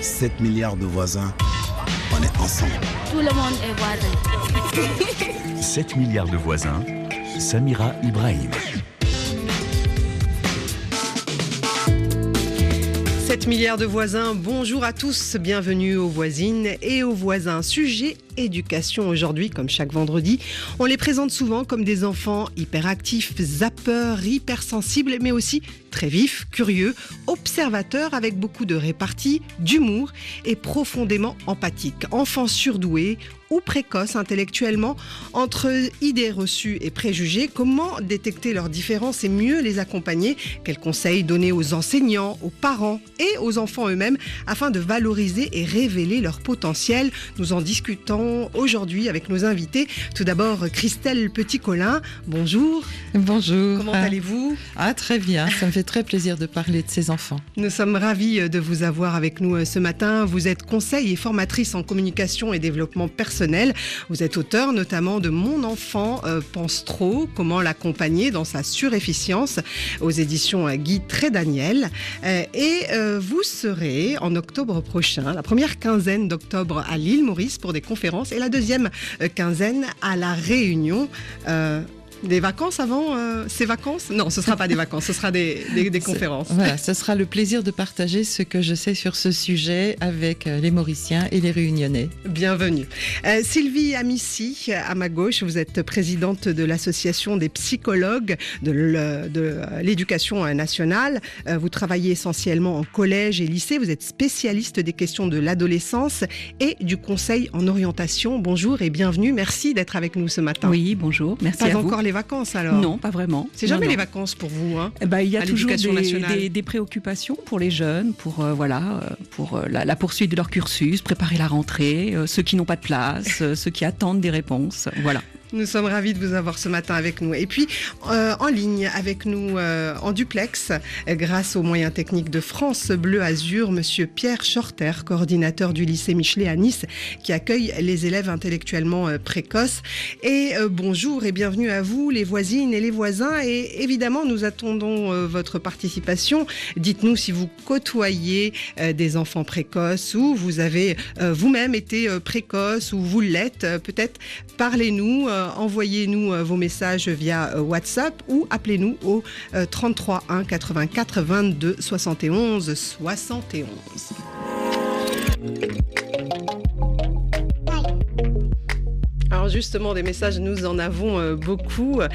7 milliards de voisins, on est ensemble. Tout le monde est voisin. 7 milliards de voisins, Samira Ibrahim. 7 milliards de voisins, bonjour à tous, bienvenue aux voisines et aux voisins. Sujet éducation aujourd'hui, comme chaque vendredi. On les présente souvent comme des enfants hyperactifs, zappeurs, hypersensibles, mais aussi très vifs, curieux, observateurs avec beaucoup de répartie, d'humour et profondément empathiques. Enfants surdoués ou précoces intellectuellement, entre idées reçues et préjugés, comment détecter leurs différences et mieux les accompagner? Quels conseils donner aux enseignants, aux parents et aux enfants eux-mêmes afin de valoriser et révéler leur potentiel? Nous en discutons aujourd'hui avec nos invités. Tout d'abord, Christelle Petit-Colin, bonjour. Bonjour. Comment allez-vous? Ah, très bien, ça me fait très plaisir de parler de ces enfants. Nous sommes ravis de vous avoir avec nous ce matin. Vous êtes conseil et formatrice en communication et développement personnel vous êtes auteur notamment de Mon enfant euh, pense trop, comment l'accompagner dans sa surefficience aux éditions euh, Guy Trédaniel. Euh, et vous serez en octobre prochain, la première quinzaine d'octobre à l'île Maurice pour des conférences et la deuxième quinzaine à La Réunion. Des vacances avant euh, ces vacances? Non, ce ne sera pas des vacances, ce sera des, conférences. Voilà, ce sera le plaisir de partager ce que je sais sur ce sujet avec euh, les Mauriciens et les Réunionnais. Bienvenue. Euh, Sylvie Amici, à ma gauche, vous êtes présidente de l'Association des psychologues de l'éducation nationale. vous travaillez essentiellement en collège et lycée. Vous êtes spécialiste des questions de l'adolescence et du conseil en orientation. Bonjour et bienvenue. Merci d'être avec nous ce matin. Oui, bonjour. Merci à vous vacances alors? Non, pas vraiment. C'est jamais les vacances pour vous hein, eh ben, Il y a toujours des, préoccupations pour les jeunes, pour, euh, voilà, euh, pour euh, la, poursuite de leur cursus, préparer la rentrée, ceux qui n'ont pas de place, ceux qui attendent des réponses. Voilà. Nous sommes ravis de vous avoir ce matin avec nous. Et puis, euh, en ligne avec nous euh, en duplex, grâce aux moyens techniques de France Bleu Azur, Monsieur Pierre Shorter, coordinateur du lycée Michelet à Nice, qui accueille les élèves intellectuellement euh, précoces. Et bonjour et bienvenue à vous, les voisines et les voisins. Et évidemment, nous attendons votre participation. Dites-nous si vous côtoyez des enfants précoces ou vous avez vous-même été précoce ou vous l'êtes. Peut-être parlez-nous envoyez-nous euh, vos messages via euh, WhatsApp ou appelez-nous au 33 1 84 22 71 71. Alors justement, des messages, nous en avons euh, beaucoup. Euh,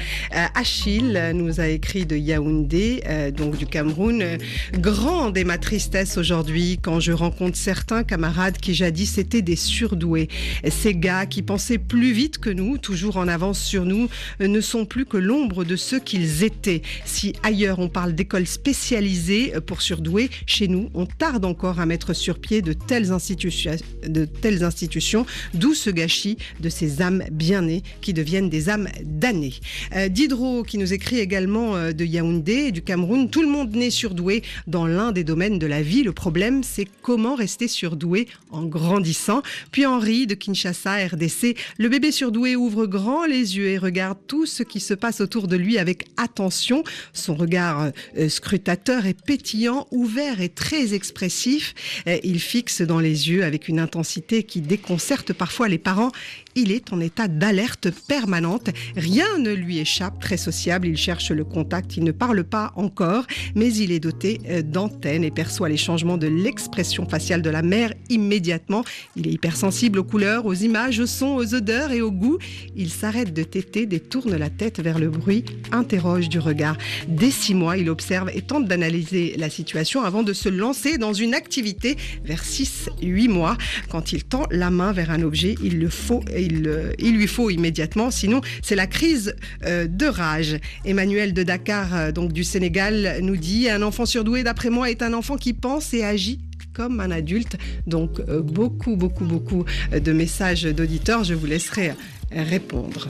Achille nous a écrit de Yaoundé, euh, donc du Cameroun. Grande est ma tristesse aujourd'hui quand je rencontre certains camarades qui jadis étaient des surdoués. Ces gars qui pensaient plus vite que nous, toujours en avance sur nous, ne sont plus que l'ombre de ceux qu'ils étaient. Si ailleurs on parle d'écoles spécialisées pour surdoués, chez nous on tarde encore à mettre sur pied de telles institutions, de telles institutions, d'où ce gâchis de ces bien nées qui deviennent des âmes damnées. Euh, Diderot qui nous écrit également euh, de Yaoundé, du Cameroun, tout le monde naît surdoué dans l'un des domaines de la vie. Le problème, c'est comment rester surdoué en grandissant. Puis Henri de Kinshasa, RDC, le bébé surdoué ouvre grand les yeux et regarde tout ce qui se passe autour de lui avec attention. Son regard euh, scrutateur est pétillant, ouvert et très expressif. il fixe dans les yeux avec une intensité qui déconcerte parfois les parents. Il est en état d'alerte permanente. Rien ne lui échappe, très sociable, il cherche le contact, il ne parle pas encore, mais il est doté euh, d'antennes et perçoit les changements de l'expression faciale de la mère immédiatement. Il est hypersensible aux couleurs, aux images, aux sons, aux odeurs et au goût. Il s'arrête de téter, détourne la tête vers le bruit, interroge du regard. Dès six mois, il observe et tente d'analyser la situation avant de se lancer dans une activité vers 6-8 mois. Quand il tend la main vers un objet, il le faut il, il lui faut immédiatement, sinon c'est la crise euh, de rage. Emmanuel de Dakar, euh, donc du Sénégal, nous dit un enfant surdoué, d'après moi, est un enfant qui pense et agit comme un adulte. Donc euh, beaucoup, beaucoup, beaucoup de messages d'auditeurs. Je vous laisserai répondre.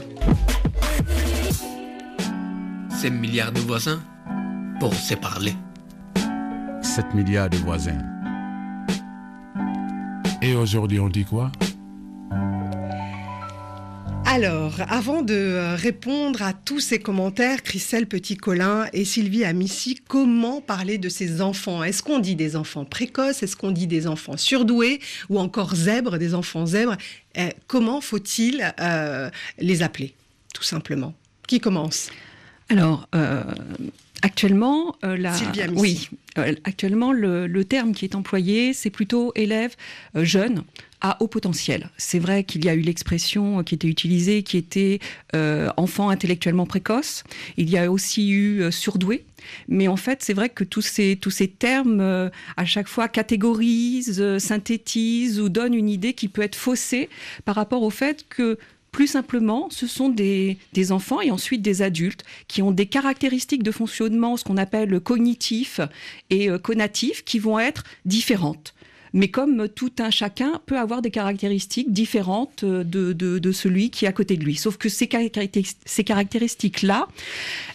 7 milliards de voisins pour se parler. 7 milliards de voisins. Et aujourd'hui, on dit quoi? Alors, avant de euh, répondre à tous ces commentaires, Christelle Petit-Colin et Sylvie Amici, comment parler de ces enfants? Est-ce qu'on dit des enfants précoces? Est-ce qu'on dit des enfants surdoués Ou encore zèbres, des enfants zèbres? Eh, Comment faut-il euh, les appeler, tout simplement? Qui commence? Alors, euh, actuellement, la... Sylvie Amici. Oui, actuellement, le, le, terme qui est employé, c'est plutôt élève jeune à haut potentiel. C'est vrai qu'il y a eu l'expression qui était utilisée, qui était euh, enfant intellectuellement précoce. Il y a aussi eu euh, surdoué. Mais en fait, c'est vrai que tous ces, tous ces termes, euh, à chaque fois, catégorisent, synthétisent ou donnent une idée qui peut être faussée par rapport au fait que plus simplement, ce sont des, des, enfants et ensuite des adultes qui ont des caractéristiques de fonctionnement, ce qu'on appelle cognitif et conatif, qui vont être différentes mais comme tout un chacun peut avoir des caractéristiques différentes de, de, celui qui est à côté de lui. Sauf que ces, ces caractéristiques-là,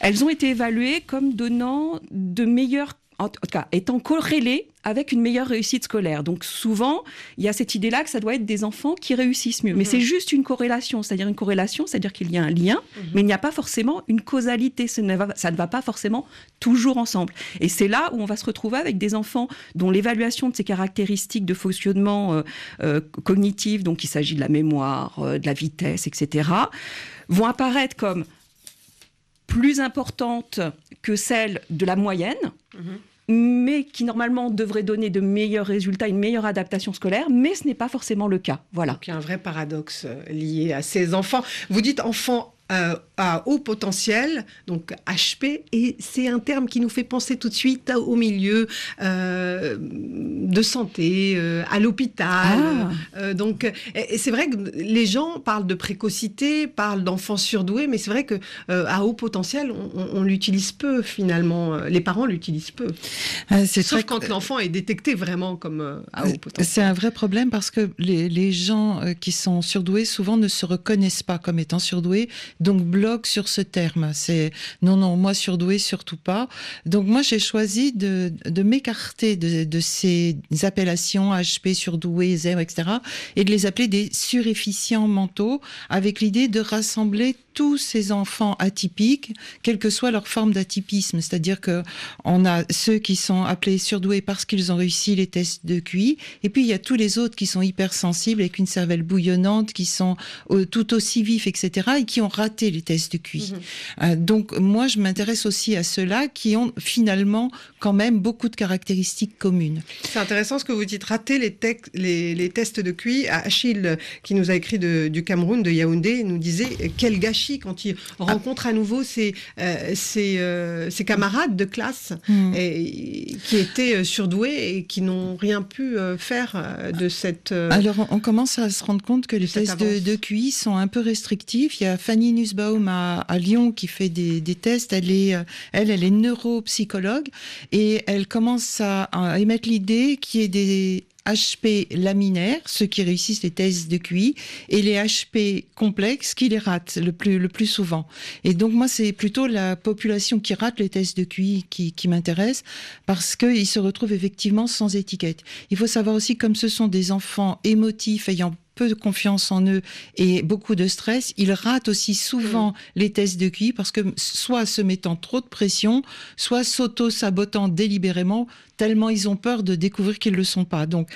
elles ont été évaluées comme donnant de meilleures en tout cas, étant corrélées avec une meilleure réussite scolaire. Donc souvent, il y a cette idée-là que ça doit être des enfants qui réussissent mieux. Mais c'est juste une corrélation, c'est-à-dire une corrélation, c'est-à-dire qu'il y a un lien, mais il n'y a pas forcément une causalité. Ça ne, va, ça ne va pas forcément toujours ensemble. Et c'est là où on va se retrouver avec des enfants dont l'évaluation de ces caractéristiques de fonctionnement euh, euh, cognitif, donc il s'agit de la mémoire, euh, de la vitesse, etc., vont apparaître comme plus importantes que celles de la moyenne. Mais qui normalement devrait donner de meilleurs résultats, une meilleure adaptation scolaire, mais ce n'est pas forcément le cas. Voilà. Il y a un vrai paradoxe lié à ces enfants. Vous dites enfants euh, à haut potentiel, donc HP, et c'est un terme qui nous fait penser tout de suite au milieu euh, de santé, euh, à l'hôpital. Ah. Donc, c'est vrai que les gens parlent de précocité, parlent d'enfants surdoués, mais c'est vrai que à haut potentiel, on, on l'utilise peu finalement. Les parents l'utilisent peu. Ah, c'est Sauf quand l'enfant est détecté vraiment comme à haut potentiel. C'est un vrai problème parce que les, les gens qui sont surdoués souvent ne se reconnaissent pas comme étant surdoués, donc bloquent sur ce terme. C'est non, non, moi surdoué, surtout pas. Donc moi j'ai choisi de, de m'écarter de, de ces appellations HP, surdoué, zèbre, etc. et de les appeler des surefficients mentaux avec l'idée de rassembler tous ces enfants atypiques, quelle que soit leur forme d'atypisme. C'est-à-dire que on a ceux qui sont appelés surdoués parce qu'ils ont réussi les tests de QI, et puis il y a tous les autres qui sont hypersensibles avec une cervelle bouillonnante, qui sont euh, tout aussi vifs, etc., et qui ont raté les tests de QI. Euh, donc moi, je m'intéresse aussi à ceux-là qui ont finalement quand même beaucoup de caractéristiques communes. C'est intéressant ce que vous dites, rater les, les, les tests de QI. Achille, qui nous a écrit de- du Cameroun, de Yaoundé, nous disait euh, quel gâchis quand il rencontre à nouveau ses, euh, ses, euh, ses camarades de classe Hmm. et, qui étaient surdoués et qui n'ont rien pu faire de cette... Alors, on- commence à se rendre compte que les tests de, de QI sont un peu restrictifs. Il y a Fanny Nussbaum à, Lyon qui fait des, tests. Elle est, euh, elle, elle est neuropsychologue et elle commence à, à émettre l'idée qu'il y ait des HP laminaires, ceux qui réussissent les tests de QI, et les HP complexes qui les ratent le plus, le plus souvent. Et donc moi, c'est plutôt la population qui rate les tests de QI qui, qui m'intéresse, parce qu'ils se retrouvent effectivement sans étiquette. Il faut savoir aussi, comme ce sont des enfants émotifs ayant peu de confiance en eux et beaucoup de stress, ils ratent aussi souvent les tests de QI parce que soit se mettant trop de pression, soit s'auto-sabotant délibérément, tellement ils ont peur de découvrir qu'ils ne le sont pas. Donc,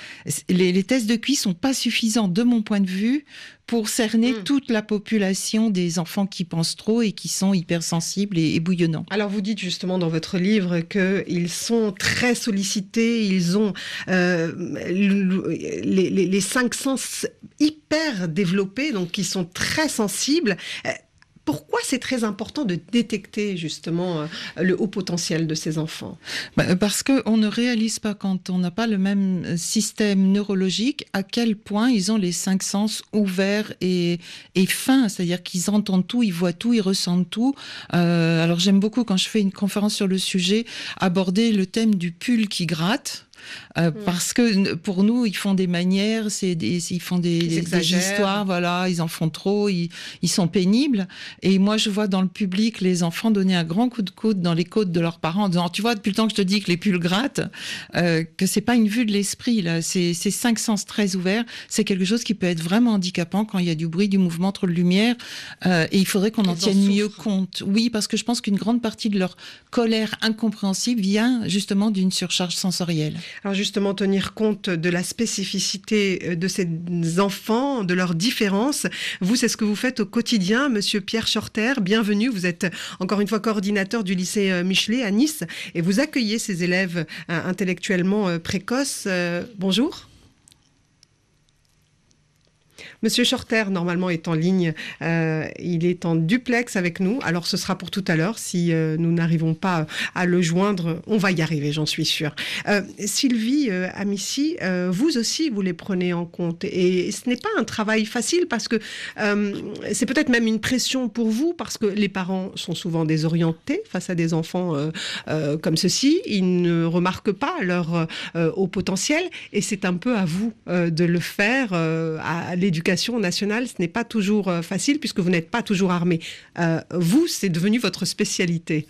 les, les tests de QI sont pas suffisants, de mon point de vue, pour cerner Mm. toute la population des enfants qui pensent trop et qui sont hypersensibles et, et bouillonnants. Alors vous dites justement dans votre livre qu'ils sont très sollicités, ils ont euh, les, les- les cinq sens hyper développés, donc ils sont très sensibles. Euh, Pourquoi c'est très important de détecter justement euh, le haut potentiel de ces enfants? Bah, Parce qu'on ne réalise pas quand on n'a pas le même euh, système neurologique à quel point ils ont les cinq sens ouverts et, et fins, c'est-à-dire qu'ils entendent tout, ils voient tout, ils ressentent tout. Euh, alors j'aime beaucoup quand je fais une conférence sur le sujet aborder le thème du pull qui gratte. Euh, parce que pour nous, ils font des manières, c'est des, ils font des, Ils histoires, voilà, ils en font trop, ils, ils sont pénibles. Et moi, je vois dans le public les enfants donner un grand coup de coude dans les côtes de leurs parents en disant, tu vois, depuis le temps que je te dis que les pulls grattent, euh, que c'est pas une vue de l'esprit, là, c'est cinq sens très ouverts, c'est quelque chose qui peut être vraiment handicapant quand il y a du bruit, du mouvement, trop de lumière, euh, et il faudrait qu'on en tienne mieux compte. Oui, parce que je pense qu'une grande partie de leur colère incompréhensible vient justement d'une surcharge sensorielle. Alors justement, tenir compte de la spécificité euh, de ces enfants, de leurs différences. Vous, c'est ce que vous faites au quotidien, Monsieur Pierre Shorter. Bienvenue. Vous êtes encore une fois coordinateur du lycée euh, Michelet à Nice et vous accueillez ces élèves euh, intellectuellement précoces. Bonjour. Monsieur Shorter, normalement, est en ligne. Euh, il est en duplex avec nous. Alors, ce sera pour tout à l'heure. Si euh, nous n'arrivons pas à le joindre, on va y arriver, j'en suis sûre. Euh, Sylvie euh, Amici, euh, vous aussi, vous les prenez en compte. Et ce n'est pas un travail facile parce que euh, c'est peut-être même une pression pour vous parce que les parents sont souvent désorientés face à des enfants euh, euh, comme ceci. Ils ne remarquent pas leur euh, haut potentiel et c'est un peu à vous euh, de le faire euh, à l'éducation nationale. Ce n'est pas toujours euh, facile puisque vous n'êtes pas toujours armé. Euh, vous, c'est devenu votre spécialité.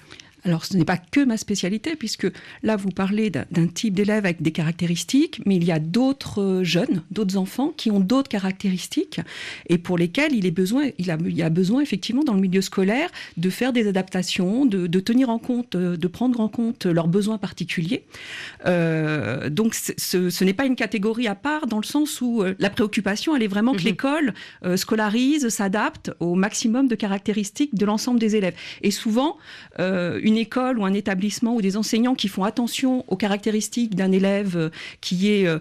Alors, ce n'est pas que ma spécialité, puisque là, vous parlez d'un type d'élève avec des caractéristiques, mais il y a d'autres euh, jeunes, d'autres enfants qui ont d'autres caractéristiques et pour lesquels il, est besoin, il, a, il y a besoin, effectivement, dans le milieu scolaire, de faire des adaptations, de, de tenir en compte, euh, de prendre en compte leurs besoins particuliers. Euh, donc, ce, ce n'est pas une catégorie à part, dans le sens où euh, la préoccupation, elle est vraiment que Mhm. l'école euh, scolarise, s'adapte au maximum de caractéristiques de l'ensemble des élèves. Et souvent, euh, une école ou un établissement ou des enseignants qui font attention aux caractéristiques d'un élève euh, qui est euh,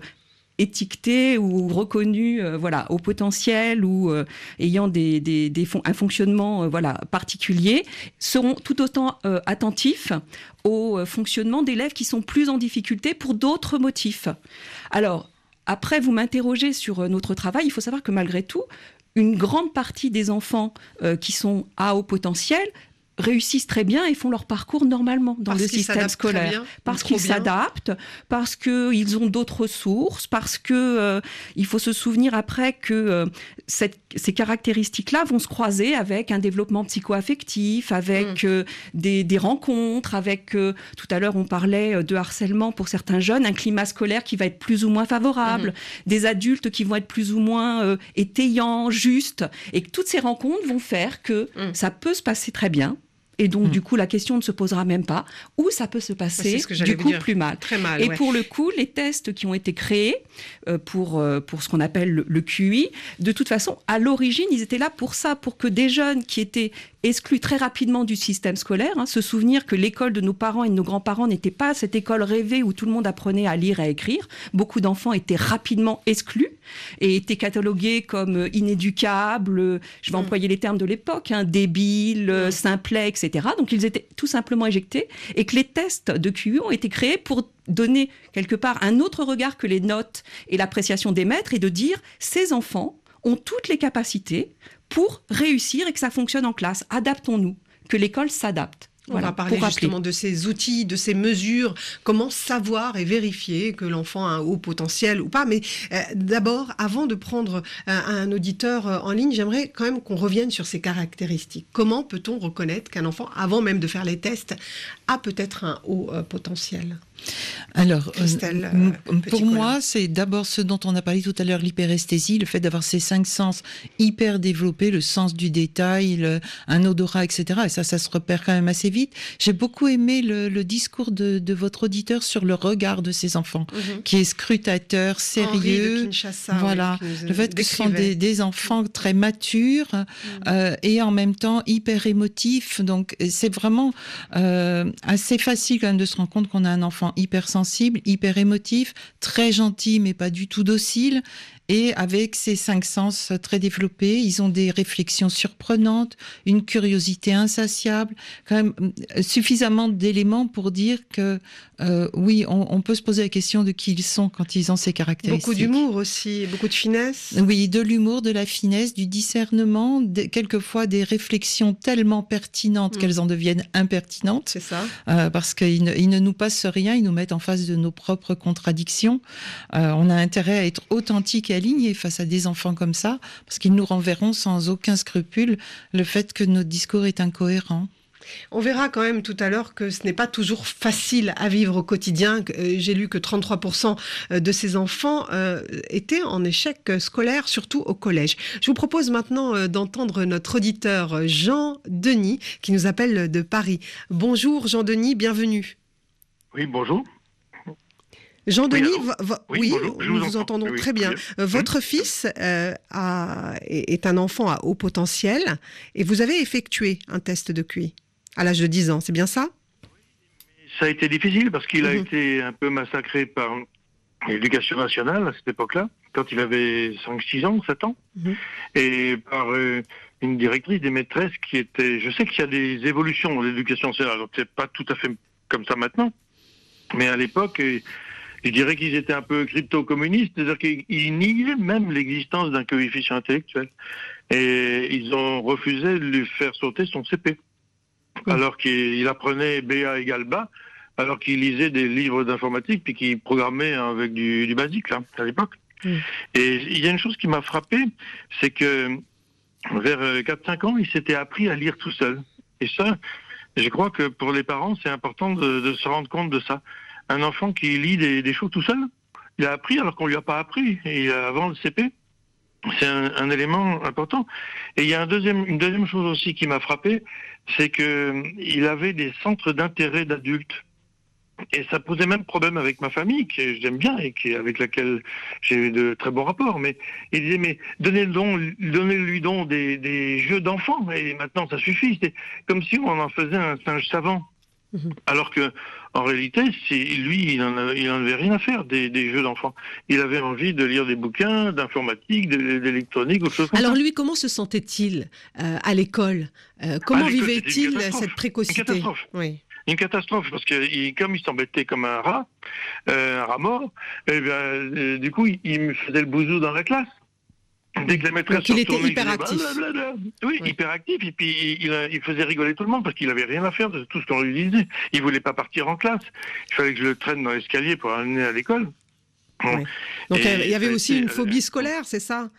étiqueté ou reconnu euh, voilà au potentiel ou ayant des, un fonctionnement voilà particulier seront tout autant attentifs au fonctionnement d'élèves qui sont plus en difficulté pour d'autres motifs. Alors après vous m'interrogez sur notre travail, il faut savoir que malgré tout une grande partie des enfants qui sont à haut potentiel réussissent très bien et font leur parcours normalement dans Parce le système scolaire bien, parce qu'ils s'adaptent, parce qu'ils ont d'autres ressources, parce que euh, il faut se souvenir après que euh, cette- ces caractéristiques-là vont se croiser avec un développement psycho-affectif, avec Mm. euh, des, des rencontres, avec tout à l'heure on parlait de harcèlement pour certains jeunes, un climat scolaire qui va être plus ou moins favorable, Mm-hmm. des adultes qui vont être plus ou moins étayants, justes, et que toutes ces rencontres vont faire que Mm. ça peut se passer très bien. Et donc, Mm. du coup, la question ne se posera même pas. Ou ça peut se passer, ce que du coup, dire. plus mal. Très mal. Et ouais. pour le coup, les tests qui ont été créés euh, pour, euh, pour ce qu'on appelle le, le QI, de toute façon, à l'origine, ils étaient là pour ça, pour que des jeunes qui étaient exclus très rapidement du système scolaire, hein, se souvenir que l'école de nos parents et de nos grands-parents n'était pas cette école rêvée où tout le monde apprenait à lire et à écrire. Beaucoup d'enfants étaient rapidement exclus et étaient catalogués comme inéducables, je vais Mm. employer les termes de l'époque, hein, débiles, Mm. simplets, etc. Donc ils étaient tout simplement éjectés et que les tests de QI ont été créés pour donner quelque part un autre regard que les notes et l'appréciation des maîtres et de dire ces enfants ont toutes les capacités pour réussir et que ça fonctionne en classe. Adaptons-nous, que l'école s'adapte. On Voilà, va parler justement de ces outils, de ces mesures, comment savoir et vérifier que l'enfant a un haut potentiel ou pas. Mais euh, d'abord, avant de prendre euh, un auditeur euh, en ligne, j'aimerais quand même qu'on revienne sur ces caractéristiques. Comment peut-on reconnaître qu'un enfant, avant même de faire les tests, a peut-être un haut potentiel? Alors, euh, euh, pour moi, c'est d'abord ce dont on a parlé tout à l'heure, l'hyperesthésie, le fait d'avoir ces cinq sens hyper développés, le sens du détail, le- un odorat, etc. Et ça, ça se repère quand même assez vite. J'ai beaucoup aimé le, le discours de, de votre auditeur sur le regard de ces enfants, qui est scrutateur, de sérieux. Kinshasa, voilà. oui, Le fait que ce sont des, des enfants très matures euh, et en même temps hyper émotifs. Donc c'est vraiment euh, assez facile quand même de se rendre compte qu'on a un enfant hyper sensible, hyper émotif, très gentil mais pas du tout docile Et avec ces cinq sens très développés, ils ont des réflexions surprenantes, une curiosité insatiable, quand même euh, suffisamment d'éléments pour dire que euh, oui, on, on peut se poser la question de qui ils sont quand ils ont ces caractéristiques. Beaucoup d'humour aussi, beaucoup de finesse. Oui, de l'humour, de la finesse, du discernement, quelquefois des réflexions tellement pertinentes Mm. qu'elles en deviennent impertinentes. C'est ça. Euh, parce qu'ils ne, ils ne nous passent rien, ils nous mettent en face de nos propres contradictions. Euh, on a intérêt à être authentique et aligné face à des enfants comme ça, parce qu'ils nous renverront sans aucun scrupule le fait que notre discours est incohérent. On verra quand même tout à l'heure que ce n'est pas toujours facile à vivre au quotidien. euh, J'ai lu que 33% de ces enfants euh, étaient en échec scolaire, surtout au collège. Je vous propose maintenant euh, d'entendre notre auditeur euh, Jean Denis qui nous appelle de Paris. Bonjour Jean Denis, bienvenue. Oui, bonjour. Jean Oui, bonjour, nous vous entendons Oui, très bien. Votre fils euh, a- est un enfant à haut potentiel et vous avez effectué un test de QI à l'âge de 10 ans, c'est bien ça? Ça a été difficile parce qu'il a Mhm. été un peu massacré par l'éducation nationale à cette époque-là, quand il avait 5-6 ans, 7 ans, Mhm. et par euh, une directrice, des maîtresses qui étaient... Je sais qu'il y a des évolutions dans l'éducation nationale, donc c'est pas tout à fait comme ça maintenant, mais à l'époque, je dirais qu'ils étaient un peu crypto-communistes, c'est-à-dire qu'ils niaient même l'existence d'un coefficient intellectuel. Et ils ont refusé de lui faire sauter son CP. Alors qu'il apprenait BA égale bas, alors qu'il lisait des livres d'informatique, puis qu'il programmait avec du, du basique, là, à l'époque. Et il y a une chose qui m'a frappé, c'est que vers euh, 4-5 ans, il s'était appris à lire tout seul. Et ça, je crois que pour les parents, c'est important de, de se rendre compte de ça. Un enfant qui lit des, des choses tout seul, il a appris alors qu'on lui a pas appris. Et avant le CP, c'est un, élément important. Et il y a une deuxième chose aussi qui m'a frappé, c'est que il avait des centres d'intérêt d'adultes. Et ça posait même problème avec ma famille, que j'aime bien et qui, avec laquelle j'ai de très bons rapports. Mais il disait, mais donnez-lui donc, donnez-lui donc des, des jeux d'enfants, et maintenant ça suffit. C'est comme si on en faisait un singe savant. Mhm. Alors que, en réalité, lui, il en, a- il en avait rien à faire des, des jeux d'enfants. Il avait envie de lire des bouquins d'informatique, d'électronique, autre chose Alors lui, comment se sentait-il euh, à l'école Euh, Comment l'école, vivait-il catastrophe. cette précocité Une catastrophe. Oui. Une catastrophe, parce que il- comme il s'embêtait comme un rat, euh, un rat mort, eh bien, euh, du coup, il, il me faisait le bousou dans la classe. Dès que la maîtresse Donc, il était hyperactif. Oui, Oui. hyperactif, et puis il, faisait rigoler tout le monde parce qu'il avait rien à faire de tout ce qu'on lui disait. Il voulait pas partir en classe. Il fallait que je le traîne dans l'escalier pour l'amener à l'école. Bon. Donc Et il y avait aussi une phobie scolaire, c'est ça?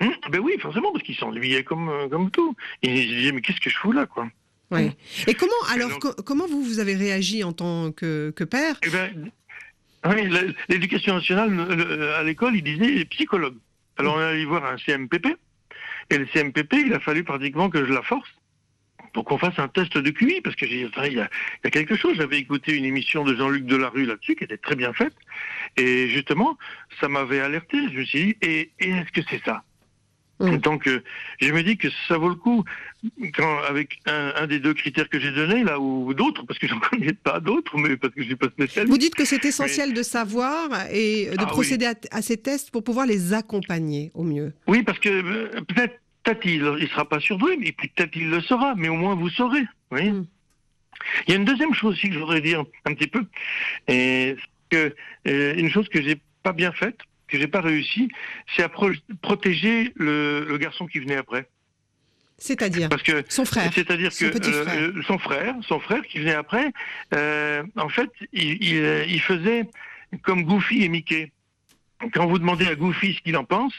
Hum, ben oui, forcément, parce qu'il s'ennuyait comme, euh, comme tout. Il disait, mais qu'est-ce que je fous là, quoi? Oui. Et comment alors donc- co- comment vous vous avez réagi en tant que, que père? Eh ben, oui, l'éducation nationale, le- le- à l'école, il disait psychologue. Alors on est allé voir un CMPP, et le CMPP, il a fallu pratiquement que je la force pour qu'on fasse un test de QI, parce que j'ai dit, il y a, y a quelque chose. J'avais écouté une émission de Jean-Luc Delarue là-dessus, qui était très bien faite, et justement, ça m'avait alerté. Je me suis dit, et est-ce que c'est ça? Mm. Donc, euh, je me dis que ça vaut le coup, quand, avec un, un des deux critères que j'ai donnés, là, ou d'autres, parce que j'en connais pas d'autres, mais parce que je suis pas spécialiste. Vous dites que c'est essentiel de savoir et de Ah oui. procéder à, à ces tests pour pouvoir les accompagner au mieux. Oui, parce que euh, peut-être peut il ne sera pas surdoué, mais peut-être il le sera, mais au moins vous saurez. vous voyez Mm. Il y a une deuxième chose aussi que je voudrais dire un petit peu, et que euh, une chose que j'ai pas bien faite, que j'ai pas réussi, c'est à pro- protéger le, le garçon qui venait après. C'est-à-dire Parce que son frère. c'est-à-dire son que euh, frère. euh, son frère, son frère qui venait après, euh, en fait, il, il, il faisait comme Goofy et Mickey. Quand vous demandez à Goofy ce qu'il en pense,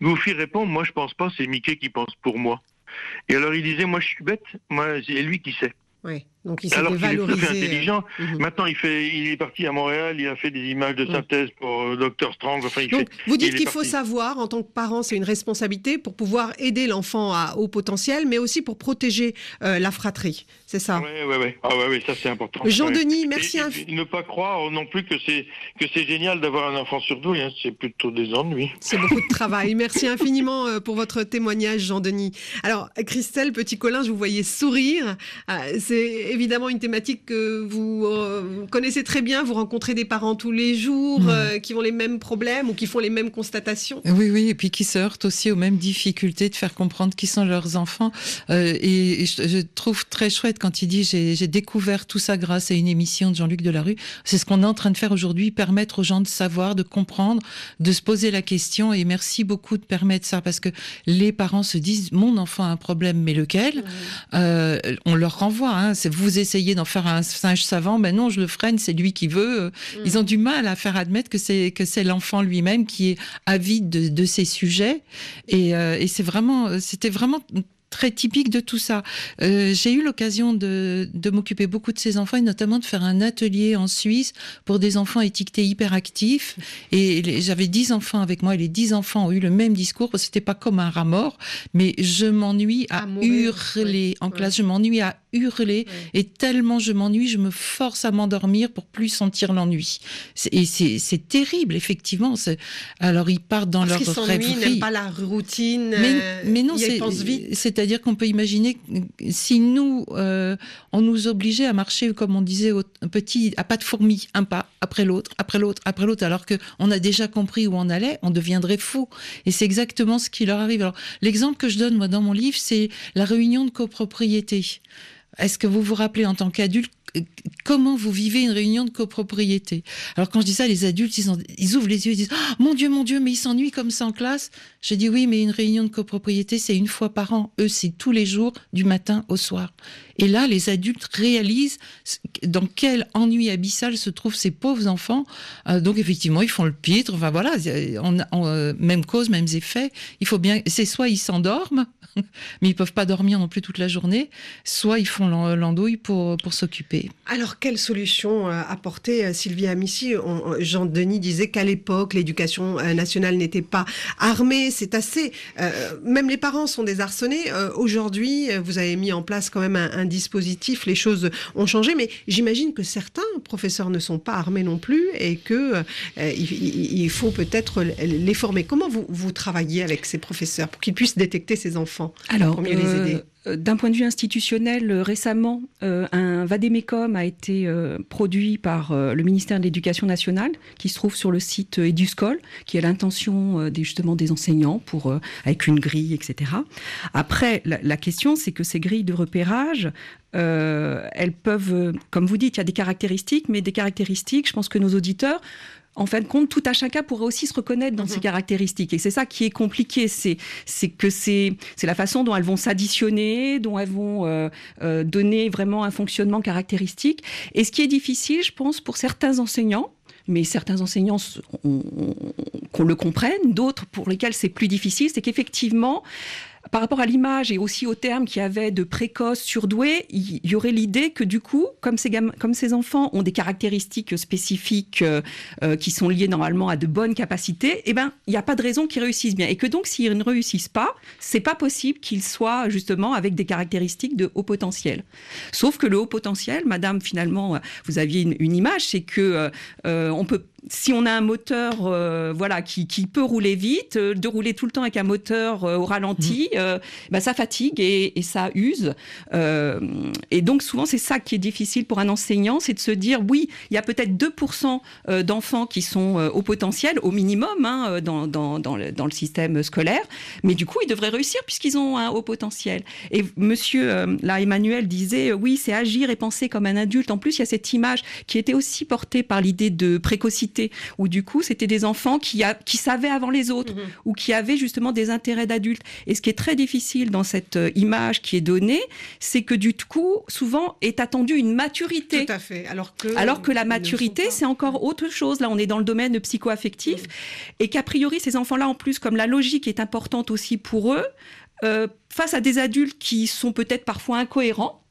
Goofy répond "Moi, je pense pas, c'est Mickey qui pense pour moi." Et alors il disait "Moi, je suis bête, moi, c'est lui qui sait." Oui. Donc il s'est Alors qu'il est fait intelligent. euh, mhm. Maintenant, il fait, il est parti à Montréal, il a fait des images de Mm. synthèse pour euh, Dr Strange. Enfin, il Donc, fait. vous dites qu'il faut savoir, en tant que parent, c'est une responsabilité pour pouvoir aider l'enfant à haut potentiel, mais aussi pour protéger euh, la fratrie. C'est ça? Ouais, ouais, ouais. Ah ouais, ouais, ça c'est important. Ouais. Jean-Denis, merci. Et- et infi- puis, ne pas croire non plus que c'est que c'est génial d'avoir un enfant surdoué, hein, c'est plutôt des ennuis. C'est beaucoup de travail. Merci infiniment euh, pour votre témoignage, Jean-Denis. Alors, Christelle Petit-Colin, je vous voyais sourire. Euh, C'est évidemment une thématique que vous euh, connaissez très bien. Vous rencontrez des parents tous les jours Mm. euh, qui ont les mêmes problèmes ou qui font les mêmes constatations. Oui, oui, et puis qui se heurtent aussi aux mêmes difficultés de faire comprendre qui sont leurs enfants. Euh, et, et je, je trouve très chouette quand il dit j'ai découvert tout ça grâce à une émission de Jean-Luc Delarue. C'est ce qu'on est en train de faire aujourd'hui, permettre aux gens de savoir, de comprendre, de se poser la question. Et merci beaucoup de permettre ça parce que les parents se disent mon enfant a un problème, mais lequel? On leur renvoie. Hein, c'est vous essayez d'en faire un singe savant, ben non, je le freine, c'est lui qui veut. Ils ont du mal à faire admettre que c'est que c'est l'enfant lui-même qui est avide de, de ces sujets. Et, euh, et c'est vraiment, c'était vraiment très typique de tout ça. Euh, j'ai eu l'occasion de, de m'occuper beaucoup de ces enfants et notamment de faire un atelier en Suisse pour des enfants étiquetés hyperactifs. Et les- j'avais dix enfants avec moi et les dix enfants ont eu le même discours. C'était pas comme un rat mort, mais je m'ennuie à, À mourir, hurler en ouais. classe. Je m'ennuie à hurler et tellement je m'ennuie, je me force à m'endormir pour plus sentir l'ennui. Et c'est terrible, effectivement. Alors ils partent dans Parce leur rêverie. n'aiment pas la routine. Mais, euh, mais non, ils c'est-à-dire qu'on peut imaginer que si nous, euh, on nous obligeait à marcher, comme on disait, au, un petit, à pas de fourmi, un pas après l'autre, après l'autre, après l'autre, alors que on a déjà compris où on allait, on deviendrait fou. Et c'est exactement ce qui leur arrive. Alors, l'exemple que je donne moi dans mon livre, c'est la réunion de copropriété. Est-ce que vous vous rappelez en tant qu'adulte comment vous vivez une réunion de copropriété? Alors quand je dis ça, les adultes, ils, ouvrent les yeux, ils disent Ah, Mon Dieu, mon Dieu, mais ils s'ennuient comme ça en classe. Je dis oui, mais une réunion de copropriété, c'est une fois par an. Eux, c'est tous les jours, du matin au soir. Et là, les adultes réalisent dans quel ennui abyssal se trouvent ces pauvres enfants. Euh, donc effectivement, ils font le pitre. Enfin voilà, euh, même cause, mêmes effets. Il faut bien. C'est soit ils s'endorment, mais ils peuvent pas dormir non plus toute la journée, soit ils font l'an- l'andouille pour s'occuper. Alors, quelle solution euh, apporter, euh, Sylvie Amici? Jean-Denis disait qu'à l'époque, l'éducation euh, nationale n'était pas armée. C'est assez. euh, même les parents sont désarçonnés. Euh, Aujourd'hui, vous avez mis en place quand même un, un dispositif. Les choses ont changé, mais j'imagine que certains professeurs ne sont pas armés non plus et que euh, il, faut peut-être les former. Comment vous, vous travaillez avec ces professeurs pour qu'ils puissent détecter ces enfants Alors, pour mieux les aider? D'un point de vue institutionnel, euh, récemment, euh, un vadémécum a été euh, produit par euh, le ministère de l'Éducation nationale, qui se trouve sur le site euh, Eduscol, qui est l'intention euh, des, justement des enseignants pour euh, avec une grille, etc. Après, la, question, c'est que ces grilles de repérage, euh, elles peuvent, euh, comme vous dites, il y a des caractéristiques, mais des caractéristiques, je pense que nos auditeurs en fin de compte, tout à chacun pourrait aussi se reconnaître dans Mhm. ces caractéristiques. Et c'est ça qui est compliqué, c'est que c'est la façon dont elles vont s'additionner, dont elles vont euh, euh, donner vraiment un fonctionnement caractéristique. Et ce qui est difficile, je pense, pour certains enseignants, mais certains enseignants qu'on le comprenne, d'autres pour lesquels c'est plus difficile, c'est qu'effectivement, par rapport à l'image et aussi au terme qu'il y avait de précoce, surdoué, il y aurait l'idée que du coup, comme ces, comme ces enfants ont des caractéristiques spécifiques euh, euh, qui sont liées normalement à de bonnes capacités, eh ben, il n'y a pas de raison qu'ils réussissent bien. Et que donc, s'ils ne réussissent pas, c'est pas possible qu'ils soient justement avec des caractéristiques de haut potentiel. Sauf que le haut potentiel, madame, finalement, euh, vous aviez une, image, c'est que on peut si on a un moteur euh, voilà qui, qui peut rouler vite, euh, de rouler tout le temps avec un moteur euh, au ralenti, euh, bah, ça fatigue et, et ça use. Et donc souvent c'est ça qui est difficile pour un enseignant, c'est de se dire oui, il y a peut-être 2% euh, d'enfants qui sont au potentiel, au minimum, hein, dans, dans, dans, le, dans le système scolaire, mais du coup ils devraient réussir puisqu'ils ont un haut potentiel. Et monsieur, là Emmanuel disait oui, c'est agir et penser comme un adulte. En plus, il y a cette image qui était aussi portée par l'idée de précocité, où du coup c'était des enfants qui, a, qui savaient avant les autres, ou qui avaient justement des intérêts d'adultes. Et ce qui est très difficile dans cette euh, image qui est donnée, c'est que du coup, souvent est attendue une maturité. Tout à fait. Alors que, Alors que la maturité, c'est encore autre chose. Là, on est dans le domaine psycho-affectif. Et qu'a priori, ces enfants-là, en plus, comme la logique est importante aussi pour eux, euh, face à des adultes qui sont peut-être parfois incohérents,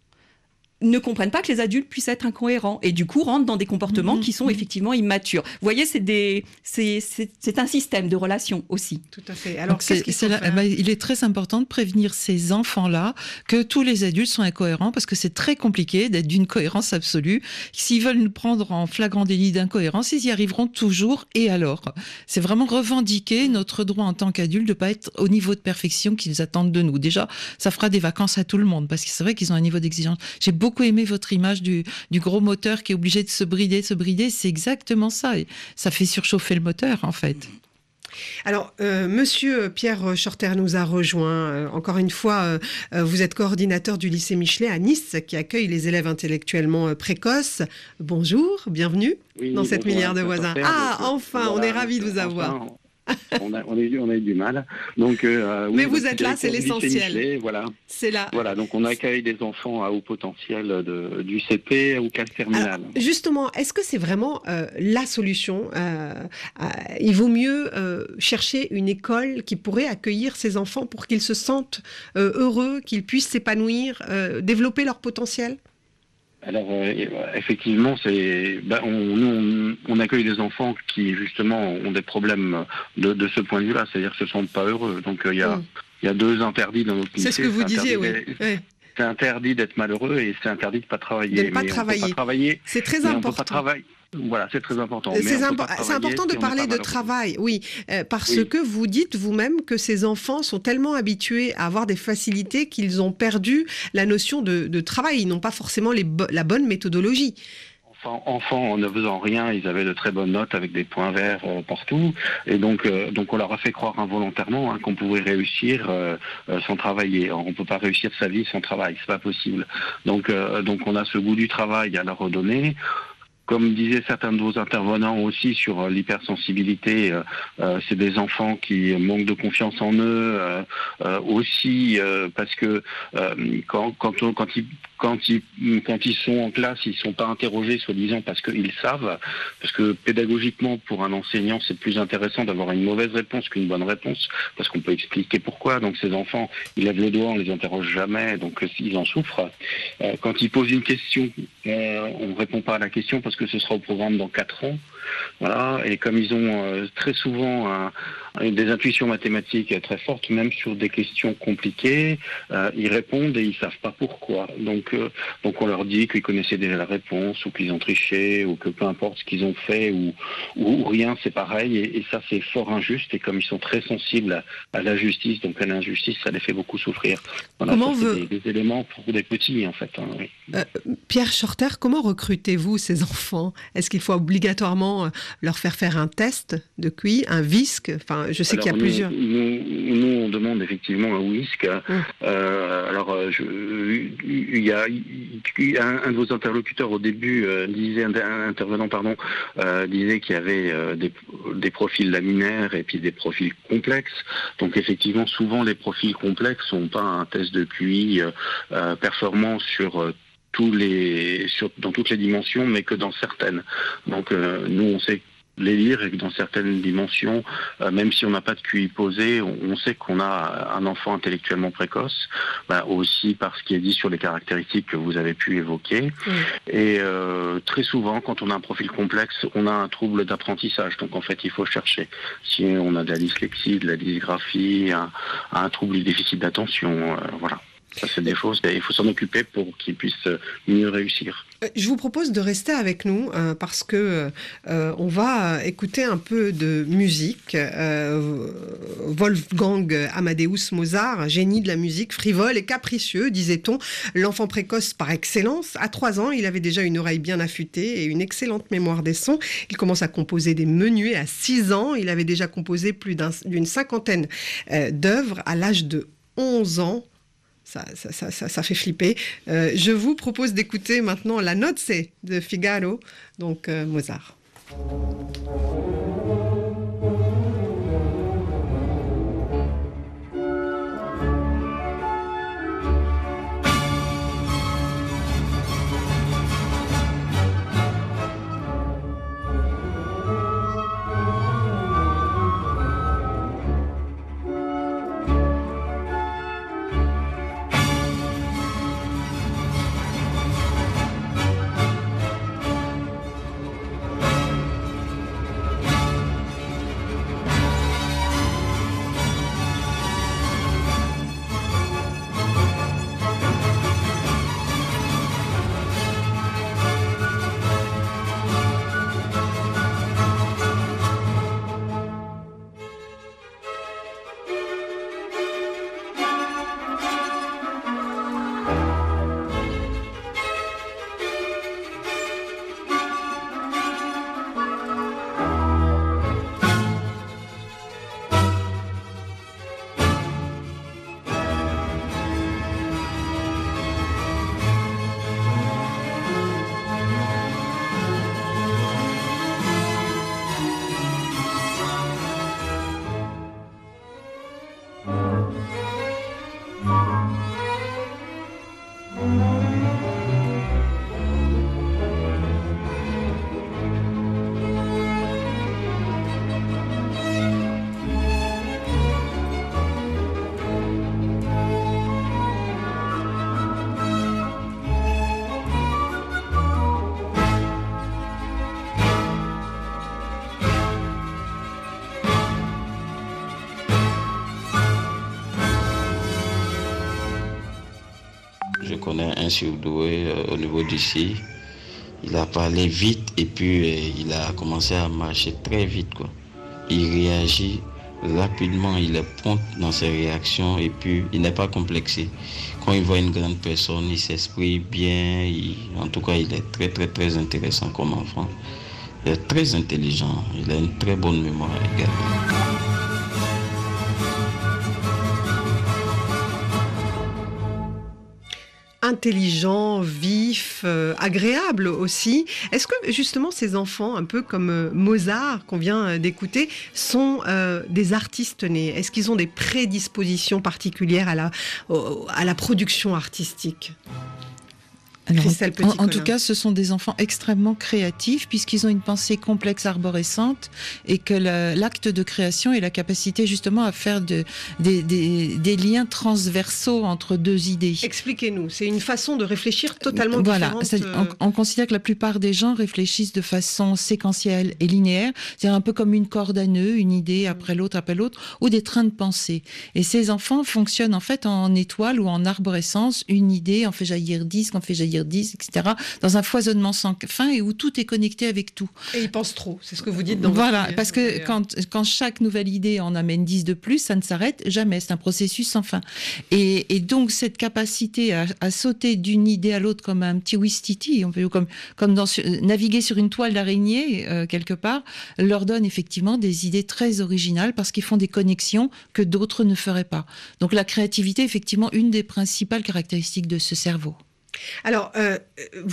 ne comprennent pas que les adultes puissent être incohérents et du coup rentrent dans des comportements Mhm. qui sont effectivement immatures. Vous voyez, c'est des, un système de relations aussi. Tout à fait. Alors, qu'est-ce faire bah, il est très important de prévenir ces enfants-là que tous les adultes sont incohérents parce que c'est très compliqué d'être d'une cohérence absolue. S'ils veulent nous prendre en flagrant délit d'incohérence, ils y arriveront toujours. Et alors C'est vraiment revendiquer notre droit en tant qu'adultes de pas être au niveau de perfection qu'ils attendent de nous. Déjà, ça fera des vacances à tout le monde parce que c'est vrai qu'ils ont un niveau d'exigence. J'ai beaucoup beaucoup aimé votre image du, du gros moteur qui est obligé de se brider, se brider. C'est exactement ça. Et ça fait surchauffer le moteur, en fait. Alors, euh, Monsieur Pierre Shorter nous a rejoint. Euh, encore une fois, euh, vous êtes coordinateur du lycée Michelet à Nice, qui accueille les élèves intellectuellement précoces. Bonjour, bienvenue Oui, dans cette milliard de voisins. Ah, enfin, on est ravis de vous avoir. enfin, on, a, on, a eu, on a eu du mal. Donc, euh, oui, Mais vous êtes là, c'est l'essentiel. Voilà. C'est là. Voilà, donc on accueille des enfants à haut potentiel de, du CP ou classe terminale. Alors, justement, est-ce que c'est vraiment euh, la solution Euh, euh, Il vaut mieux euh, chercher une école qui pourrait accueillir ces enfants pour qu'ils se sentent euh, heureux, qu'ils puissent s'épanouir, euh, développer leur potentiel? Alors euh, effectivement, c'est ben, on, nous on, on accueille des enfants qui justement ont des problèmes de, de ce point de vue-là, c'est-à-dire qu'ils ne se sentent pas heureux. Donc euh, il y a il y a deux interdits dans notre. C'est ce que vous disiez, oui. C'est interdit d'être malheureux et c'est interdit de ne pas travailler. De ne pas travailler. C'est très mais on peut pas important. Voilà, c'est très important. mais C'est impo- important de si parler de travail, oui, euh, parce Oui. que vous dites vous-même que ces enfants sont tellement habitués à avoir des facilités qu'ils ont perdu la notion de, de travail. Ils n'ont pas forcément les bo- la bonne méthodologie. Enfants, en ne faisant rien, ils avaient de très bonnes notes avec des points verts euh, partout. Et donc, euh, donc on leur a fait croire involontairement hein, qu'on pouvait réussir euh, euh, sans travailler. On peut pas réussir sa vie sans travail, c'est pas possible. Donc, euh, donc on a ce goût du travail à leur redonner. Comme disaient certains de vos intervenants aussi sur euh, l'hypersensibilité, euh, euh, c'est des enfants qui manquent de confiance en eux, aussi parce que quand, quand, ils, quand, ils, sont en classe, ils sont pas interrogés soi-disant parce qu'ils savent, parce que pédagogiquement pour un enseignant c'est plus intéressant d'avoir une mauvaise réponse qu'une bonne réponse, parce qu'on peut expliquer pourquoi. Donc ces enfants, ils lèvent le doigt, on les interroge jamais, donc euh, ils en souffrent. Euh, quand ils posent une question, euh, on ne répond pas à la question parce que ce sera au programme dans quatre ans. Voilà. Et comme ils ont euh, très souvent un- des intuitions mathématiques très fortes, même sur des questions compliquées, euh, ils répondent et ils savent pas pourquoi. Donc, euh, donc on leur dit qu'ils connaissaient déjà la réponse ou qu'ils ont triché ou que peu importe ce qu'ils ont fait ou, ou, ou rien, c'est pareil. Et, et ça, c'est fort injuste. Et comme ils sont très sensibles à, à la justice, donc à l'injustice, ça les fait beaucoup souffrir. Voilà, Comment ça, veut- des, des éléments pour des petits, en fait. hein, oui. Euh, Pierre Shorter, comment recrutez-vous ces enfants? Est-ce qu'il faut obligatoirement euh, leur faire faire un test de QI, un VISC Enfin, je sais qu'il y a nous- plusieurs. Nous, nous, on demande effectivement un WISC. Euh, alors, euh, il y a un, un de vos interlocuteurs au début euh, disait, intervenant pardon, euh, disait qu'il y avait des, des profils laminaires et puis des profils complexes. Donc, effectivement, souvent les profils complexes n'ont pas un test de QI performant sur tous les, sur, dans toutes les dimensions, mais que dans certaines. Donc, euh, nous, on sait les lire et que dans certaines dimensions, euh, même si on n'a pas de QI posé, on, on sait qu'on a un enfant intellectuellement précoce, bah, aussi par ce qui est dit sur les caractéristiques que vous avez pu évoquer. Et euh, très souvent, quand on a un profil complexe, on a un trouble d'apprentissage. Donc en fait, il faut chercher. Si on a de la dyslexie, de la dysgraphie, un, un trouble du déficit d'attention, euh, voilà. Ça, c'est des choses, il faut s'en occuper pour qu'ils puissent mieux réussir. Euh, Je vous propose de rester avec nous euh, parce que euh, on va euh, écouter un peu de musique. Euh, Wolfgang Amadeus Mozart, génie de la musique, frivole et capricieux, disait-on, l'enfant précoce par excellence. À trois ans, il avait déjà une oreille bien affûtée et une excellente mémoire des sons. Il commence à composer des menuets à six ans. Il avait déjà composé plus d'un- d'une cinquantaine euh, d'œuvres à l'âge de 11 ans. Ça, fait flipper. Euh, je vous propose d'écouter maintenant la Nozze de Figaro, donc euh, Mozart. Surdoué au niveau d'ici. Il a parlé vite et puis il a commencé à marcher très vite. Quoi. Il réagit rapidement, il est prompt dans ses réactions et puis il n'est pas complexé. Quand il voit une grande personne, il s'exprime bien. en tout cas, il est très très très intéressant comme enfant. Il est très intelligent, il a une très bonne mémoire également. Intelligent, vif, euh, agréable aussi. Est-ce que justement ces enfants, un peu comme euh, Mozart qu'on vient euh, d'écouter, sont des artistes nés? Est-ce qu'ils ont des prédispositions particulières à la, à la production artistique? En, tout cas, ce sont des enfants extrêmement créatifs puisqu'ils ont une pensée complexe arborescente et que l'acte de création est la capacité justement à faire de, des, liens transversaux entre deux idées. Expliquez-nous, c'est une façon de réfléchir totalement différente. Voilà, on, on, considère que la plupart des gens réfléchissent de façon séquentielle et linéaire, c'est-à-dire un peu comme une corde à nœud, une idée après l'autre, après l'autre, ou des trains de pensée. Et ces enfants fonctionnent en fait en étoile ou en arborescence, une idée en fait jaillir 10, en fait jaillir 10, etc., dans un foisonnement sans fin et où tout est connecté avec tout. Et ils pensent trop, c'est ce que vous dites dans Voilà, parce que quand, quand chaque nouvelle idée en amène 10 de plus, ça ne s'arrête jamais, c'est un processus sans fin. Et, et donc cette capacité à, à sauter d'une idée à l'autre comme un petit wistiti, on peut comme, comme dans, naviguer sur une toile d'araignée euh, quelque part, leur donne effectivement des idées très originales parce qu'ils font des connexions que d'autres ne feraient pas. Donc la créativité, effectivement, une des principales caractéristiques de ce cerveau. Alors, euh,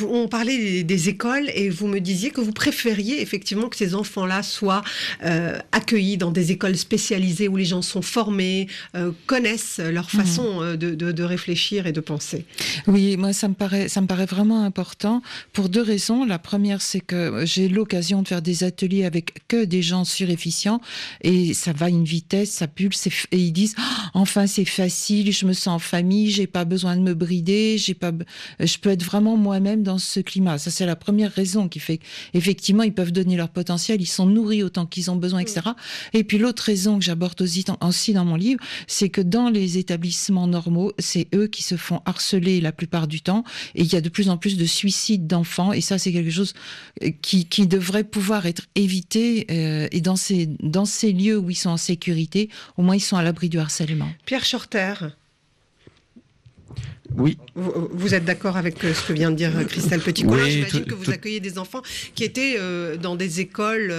on parlait des, écoles et vous me disiez que vous préfériez effectivement que ces enfants-là soient euh, accueillis dans des écoles spécialisées où les gens sont formés, euh, connaissent leur mmh. façon de, réfléchir et de penser. Oui, moi ça me paraît, ça me paraît vraiment important pour deux raisons. La première, c'est que j'ai l'occasion de faire des ateliers avec que des gens surefficients et ça va à une vitesse, ça pulse et ils disent «Oh, enfin c'est facile, je me sens en famille, j'ai pas besoin de me brider, j'ai pas je peux être vraiment moi-même dans ce climat. Ça, c'est la première raison qui fait qu'effectivement, ils peuvent donner leur potentiel, ils sont nourris autant qu'ils ont besoin, etc. Et puis l'autre raison que j'aborde aussi, dans mon livre, c'est que dans les établissements normaux, c'est eux qui se font harceler la plupart du temps. Et il y a de plus en plus de suicides d'enfants. Et ça, c'est quelque chose euh, qui, qui, devrait pouvoir être évité. Euh, et dans ces, dans ces lieux où ils sont en sécurité, au moins ils sont à l'abri du harcèlement. Pierre Shorter, oui. Vous, êtes d'accord avec euh, ce que vient de dire euh, Christelle petit oui, J'imagine que vous accueillez des enfants qui étaient euh, dans des écoles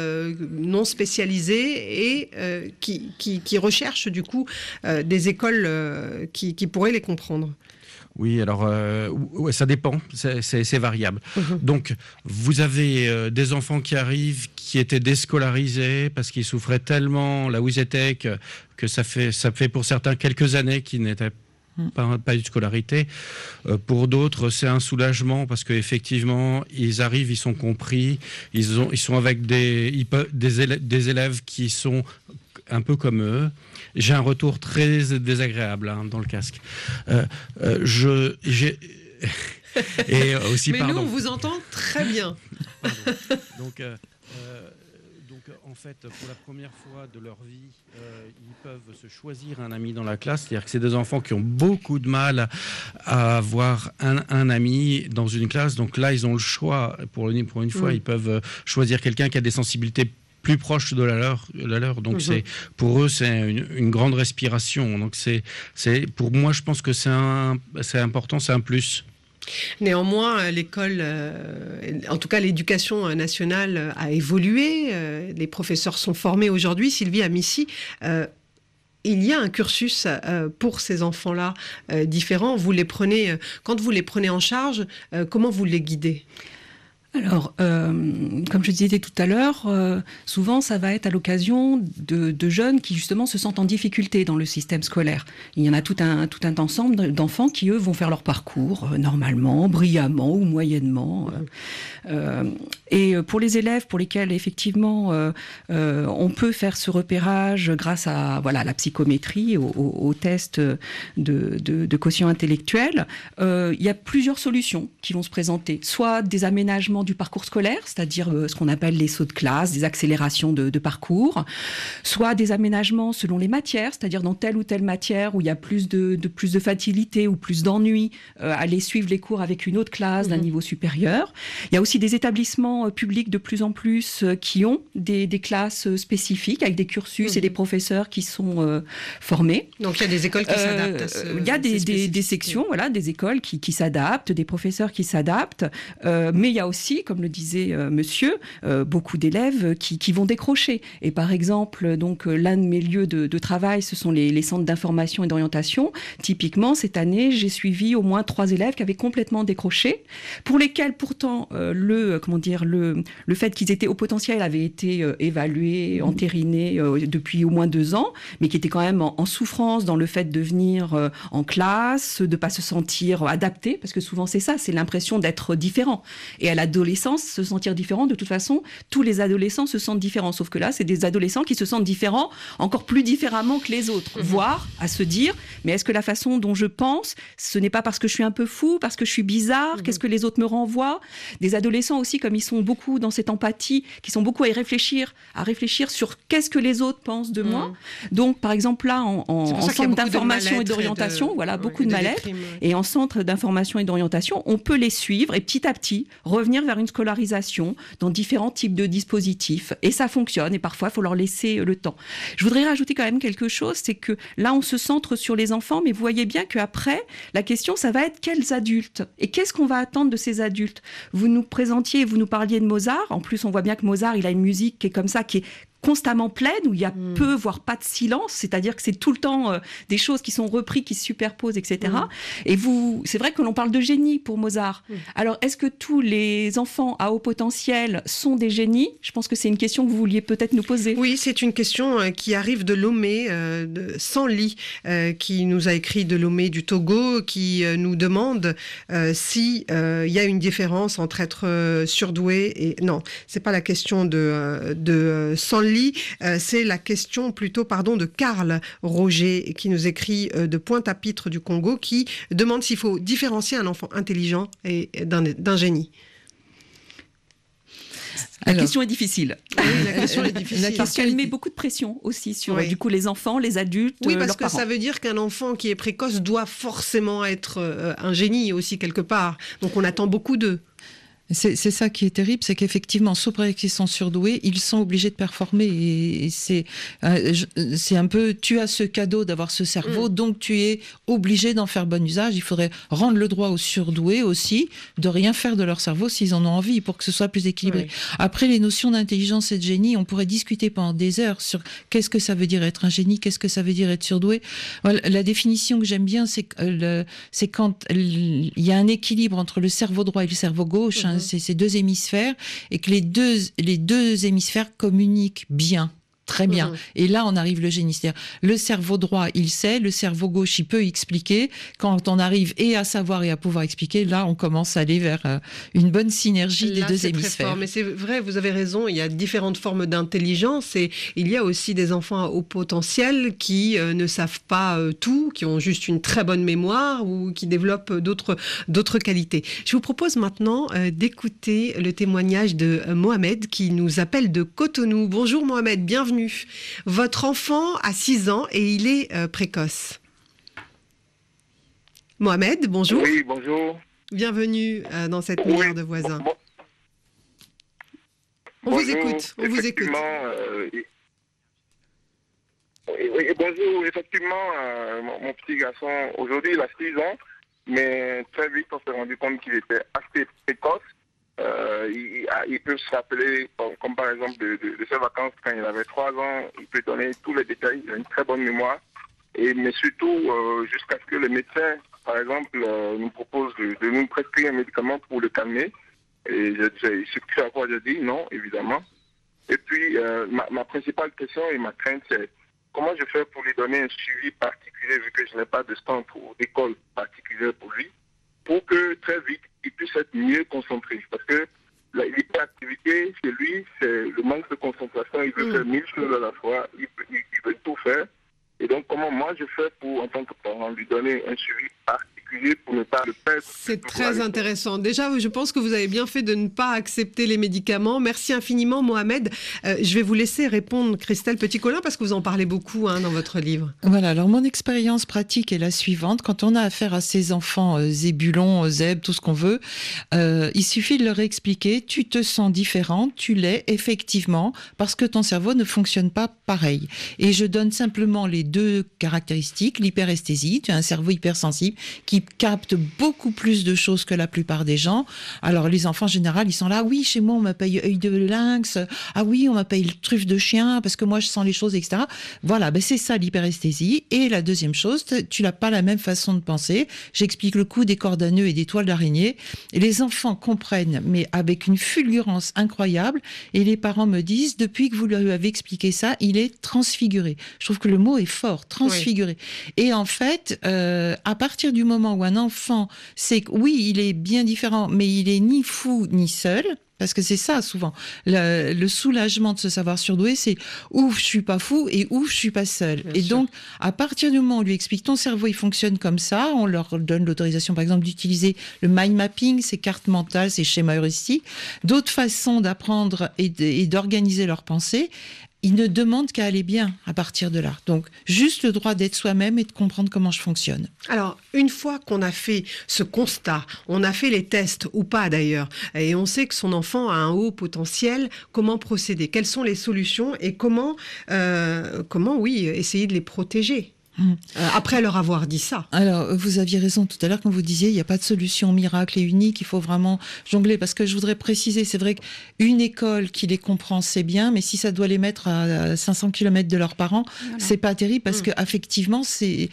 non spécialisées et qui, qui, recherchent du coup des écoles qui, qui, pourraient les comprendre. Oui, alors ça dépend, c'est variable. Mhm. Donc, vous avez des enfants qui arrivent qui étaient déscolarisés parce qu'ils souffraient tellement la WISETEC que ça fait, ça fait pour certains quelques années qu'ils n'étaient pas pas, pas de scolarité. Euh, pour d'autres, c'est un soulagement parce qu'effectivement, ils arrivent, ils sont compris, ils, ont, ils sont avec des, des, élèves, des élèves qui sont un peu comme eux. J'ai un retour très désagréable hein, dans le casque. Euh, euh, je, j'ai et aussi, Mais nous, on vous entend très bien. Donc, en fait, pour la première fois de leur vie, euh, ils peuvent se choisir un ami dans la classe. C'est-à-dire que c'est des enfants qui ont beaucoup de mal à avoir un, ami dans une classe. Donc là, ils ont le choix. Pour, pour une fois, mm. ils peuvent choisir quelqu'un qui a des sensibilités plus proches de la leur. Donc mm-hmm. c'est pour eux, c'est une, grande respiration. Donc c'est, c'est pour moi, je pense que c'est c'est important, c'est un plus. Néanmoins, euh, l'école, euh, en tout cas l'éducation nationale euh, a évolué, les professeurs sont formés aujourd'hui. Sylvie Amici, il y a un cursus pour ces enfants-là différent. Vous les prenez, quand vous les prenez en charge, comment vous les guidez? Alors, euh, comme je disais tout à l'heure, euh, souvent ça va être à l'occasion de, jeunes qui justement se sentent en difficulté dans le système scolaire. Il y en a tout un, tout un ensemble d'enfants qui, eux, vont faire leur parcours euh, normalement, brillamment ou moyennement. et pour les élèves pour lesquels effectivement on peut faire ce repérage grâce à voilà, la psychométrie, au, au, test de, de, quotient intellectuel, il y a plusieurs solutions qui vont se présenter. Soit des aménagements du parcours scolaire, c'est-à-dire euh, ce qu'on appelle les sauts de classe, des accélérations de, de, parcours, soit des aménagements selon les matières, c'est-à-dire dans telle ou telle matière où il y a plus de, de plus de facilité ou plus d'ennui, euh, aller suivre les cours avec une autre classe d'un mmh. niveau supérieur. Il y a aussi des établissements euh, publics de plus en plus euh, qui ont des, des, classes spécifiques avec des cursus mmh. et des professeurs qui sont euh, formés. Donc il y a des écoles qui s'adaptent. Il y a des, des, des, sections, voilà, des écoles qui, qui s'adaptent, des professeurs qui s'adaptent, mais il y a aussi, comme le disait Monsieur, beaucoup d'élèves qui, qui, vont décrocher. Et par exemple, donc l'un de mes lieux de, de travail, ce sont les, les centres d'information et d'orientation. Typiquement, cette année, j'ai suivi au moins trois élèves qui avaient complètement décroché, pour lesquels pourtant euh, le comment dire le le fait qu'ils étaient au potentiel avait été euh, évalué, entériné euh, depuis au moins deux ans, mais qui étaient quand même en, en souffrance dans le fait de venir euh, en classe, de pas se sentir adapté, parce que souvent c'est ça, c'est l'impression d'être différent. Et à l'adolescence, se sentir différent, de toute façon, tous les adolescents se sentent différents, sauf que là, c'est des adolescents qui se sentent différents, encore plus différemment que les autres, mmh. voire à se dire, mais est-ce que la façon dont je pense, ce n'est pas parce que je suis un peu fou, parce que je suis bizarre, mmh. qu'est-ce que les autres me renvoient? Des adolescents aussi, comme ils sont beaucoup dans cette empathie, qui sont beaucoup à y réfléchir, à réfléchir sur qu'est-ce que les autres pensent de mmh. moi. Donc, par exemple, là, en, en, en centre d'information et d'orientation, voilà, beaucoup de mal-être. Et en centre d'information et d'orientation, on peut les suivre et petit à petit revenir une scolarisation dans différents types de dispositifs. Et ça fonctionne. Et parfois, il faut leur laisser le temps. Je voudrais rajouter quand même quelque chose, c'est que là, on se centre sur les enfants, mais vous voyez bien qu'après, la question, ça va être quels adultes Et qu'est-ce qu'on va attendre de ces adultes? Vous nous présentiez, vous nous parliez de Mozart. En plus, on voit bien que Mozart, il a une musique qui est comme ça, qui est constamment pleine, où il y a mmh. peu, voire pas de silence, c'est-à-dire que c'est tout le temps euh, des choses qui sont reprises, qui se superposent, etc. Mmh. Et vous, c'est vrai que l'on parle de génie pour Mozart. Mmh. Alors, est-ce que tous les enfants à haut potentiel sont des génies? Je pense que c'est une question que vous vouliez peut-être nous poser. Oui, c'est une question euh, qui arrive de Lomé, euh, de Sanli, euh, qui nous a écrit de Lomé du Togo, qui nous demande si il y a une différence entre être surdoué et non, c'est pas la question de de Sanli euh, c'est la question plutôt pardon de Karl Roger qui nous écrit euh, de Pointe-à-Pitre du Congo qui demande s'il faut différencier un enfant intelligent et d'un génie. La Alors, question est difficile. Oui, la question est difficile. Parce qu'elle met beaucoup de pression aussi sur oui. du coup les enfants, les adultes. Oui, parce leurs que parents. ça veut dire qu'un enfant qui est précoce doit forcément être euh, un génie aussi quelque part. Donc on attend beaucoup d'eux. C'est ça qui est terrible, c'est qu'effectivement, prétexte qu'ils sont surdoués, ils sont obligés de performer. Et, et c'est euh, un peu, tu as ce cadeau d'avoir ce cerveau, mmh. donc tu es obligé d'en faire bon usage. Il faudrait rendre le droit aux surdoués aussi de rien faire de leur cerveau s'ils en ont envie, pour que ce soit plus équilibré. Oui. Après, les notions d'intelligence et de génie, on pourrait discuter pendant des heures sur qu'est-ce que ça veut dire être un génie, qu'est-ce que ça veut dire être surdoué. Voilà, la définition que j'aime bien, c'est euh, quand il y a un équilibre entre le cerveau droit et le cerveau gauche. Mmh. Hein, ces deux hémisphères et que les deux, les deux hémisphères communiquent bien. Très bien. Mmh. Et là, on arrive le génie. C'est-à-dire, le cerveau droit, il sait, le cerveau gauche, il peut expliquer. Quand on arrive et à savoir et à pouvoir expliquer, là, on commence à aller vers euh, une bonne synergie là, des deux hémisphères. Fort. Mais c'est vrai, vous avez raison, il y a différentes formes d'intelligence et il y a aussi des enfants au potentiel qui euh, ne savent pas euh, tout, qui ont juste une très bonne mémoire ou qui développent d'autres d'autres qualités. Je vous propose maintenant d'écouter le témoignage de Mohamed qui nous appelle de Cotonou. Bonjour Mohamed, bienvenue. Votre enfant a 6 ans et il est euh, précoce. Mohamed, bonjour. Oui, bonjour. Bienvenue euh, dans cette oui. de voisins. Bon, on bonjour. vous écoute, on vous écoute. Euh, oui, bonjour, effectivement, euh, mon, mon, petit garçon, aujourd'hui, il a 6 ans, mais très vite, on s'est rendu compte qu'il était assez précoce. Euh, il, il, peut se rappeler, comme, par exemple de, ses vacances quand il avait 3 ans, il peut donner tous les détails, il a une très bonne mémoire. Et, mais surtout, euh, jusqu'à ce que le médecin, par exemple, euh, nous propose de, nous prescrire un médicament pour le calmer. Et ce à quoi je dis non, évidemment. Et puis, ma, ma, principale question et ma crainte, c'est comment je fais pour lui donner un suivi particulier, vu que je n'ai pas de centre ou d'école particulière pour lui, pour que très vite, il puisse être mieux concentré. Parce que l'hyperactivité, chez lui, c'est le manque de concentration. Il veut mmh. faire mille choses à la fois. Il, il, il, veut tout faire. Et donc, comment moi je fais pour, en tant que parent, lui donner un suivi particulier utiliser pour ne pas le perdre. C'est très intéressant. Déjà, je pense que vous avez bien fait de ne pas accepter les médicaments. Merci infiniment, Mohamed. Euh, je vais vous laisser répondre, Christelle Petit-Colin, parce que vous en parlez beaucoup hein, dans votre livre. Voilà, alors mon expérience pratique est la suivante. Quand on a affaire à ces enfants euh, zébulons, euh, zèbres, tout ce qu'on veut, euh, il suffit de leur expliquer, tu te sens différente, tu l'es effectivement, parce que ton cerveau ne fonctionne pas pareil. Et je donne simplement les deux caractéristiques, l'hyperesthésie, tu as un cerveau hypersensible qui capte beaucoup plus de choses que la plupart des gens. Alors les enfants en général, ils sont là, oui, chez moi on m'appelle œil de lynx, ah oui, on m'appelle truffe de chien, parce que moi je sens les choses, etc. Voilà, ben c'est ça l'hyperesthésie. Et la deuxième chose, tu n'as pas la même façon de penser. J'explique le coup des cordes à nœuds et des toiles d'araignée. Les enfants comprennent, mais avec une fulgurance incroyable. Et les parents me disent, depuis que vous lui avez expliqué ça, il est transfiguré. Je trouve que le mot est fort, transfiguré. Et en fait, euh, à partir du moment où un enfant sait oui, il est bien différent, mais il est ni fou ni seul. Parce que c'est ça souvent. Le, le soulagement de se savoir surdoué, c'est ouf, je suis pas fou et ouf, je suis pas seul. et donc, à partir du moment où on lui explique ton cerveau, il fonctionne comme ça, on leur donne l'autorisation, par exemple, d'utiliser le mind mapping, ces cartes mentales, ces schémas heuristiques, d'autres façons d'apprendre et d'organiser leurs pensées. Ils ne demandent qu'à aller bien à partir de là. Donc, juste le droit d'être soi-même et de comprendre comment je fonctionne. Alors, une fois qu'on a fait ce constat, on a fait les tests ou pas d'ailleurs, et on sait que son enfant a un haut potentiel, comment procéder? Quelles sont les solutions et comment, euh, comment oui, essayer de les protéger? Mm. Euh, après leur avoir dit ça. Alors, vous aviez raison tout à l'heure quand vous disiez il n'y a pas de solution miracle et unique, il faut vraiment jongler. Parce que je voudrais préciser, c'est vrai qu'une école qui les comprend, c'est bien, mais si ça doit les mettre à 500 km de leurs parents, c'est pas terrible parce que effectivement c'est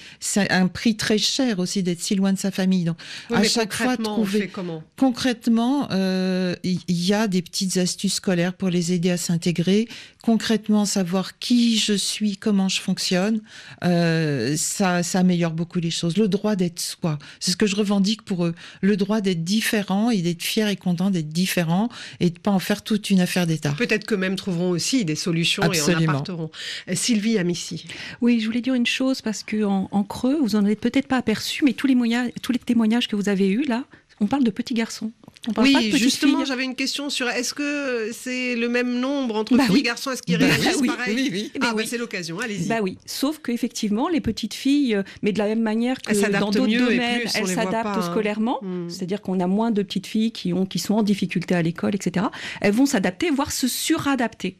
un prix très cher aussi d'être si loin de sa famille. Donc, Oui, à chaque fois, trouver. comment? Concrètement, euh, il y a des petites astuces scolaires pour les aider à s'intégrer. Concrètement, savoir qui je suis, comment je fonctionne, euh, ça, ça améliore beaucoup les choses. Le droit d'être soi, c'est ce que je revendique pour eux. Le droit d'être différent et d'être fier et content d'être différent et de pas en faire toute une affaire d'État. Peut-être qu'eux-mêmes trouveront aussi des solutions et en apporteront. Euh, Sylvie Amici. Oui, je voulais dire une chose parce que en, en creux, vous en avez peut-être pas aperçu, mais tous les, moyens, tous les témoignages que vous avez eus là, on parle de petits garçons. Oui, justement, j'avais une question sur est-ce que c'est le même nombre entre Bah filles oui. et garçons Est-ce qu'ils Bah réagissent oui, pareil oui, oui. Ah, Bah bah, oui. c'est l'occasion, allez-y. Bah oui, sauf qu'effectivement, les petites filles, euh, mais de la même manière que dans d'autres domaines, plus, elles s'adaptent hein. scolairement. C'est-à-dire qu'on a moins de petites filles qui, ont, qui sont en difficulté à l'école, etc. Elles vont s'adapter, voire se suradapter.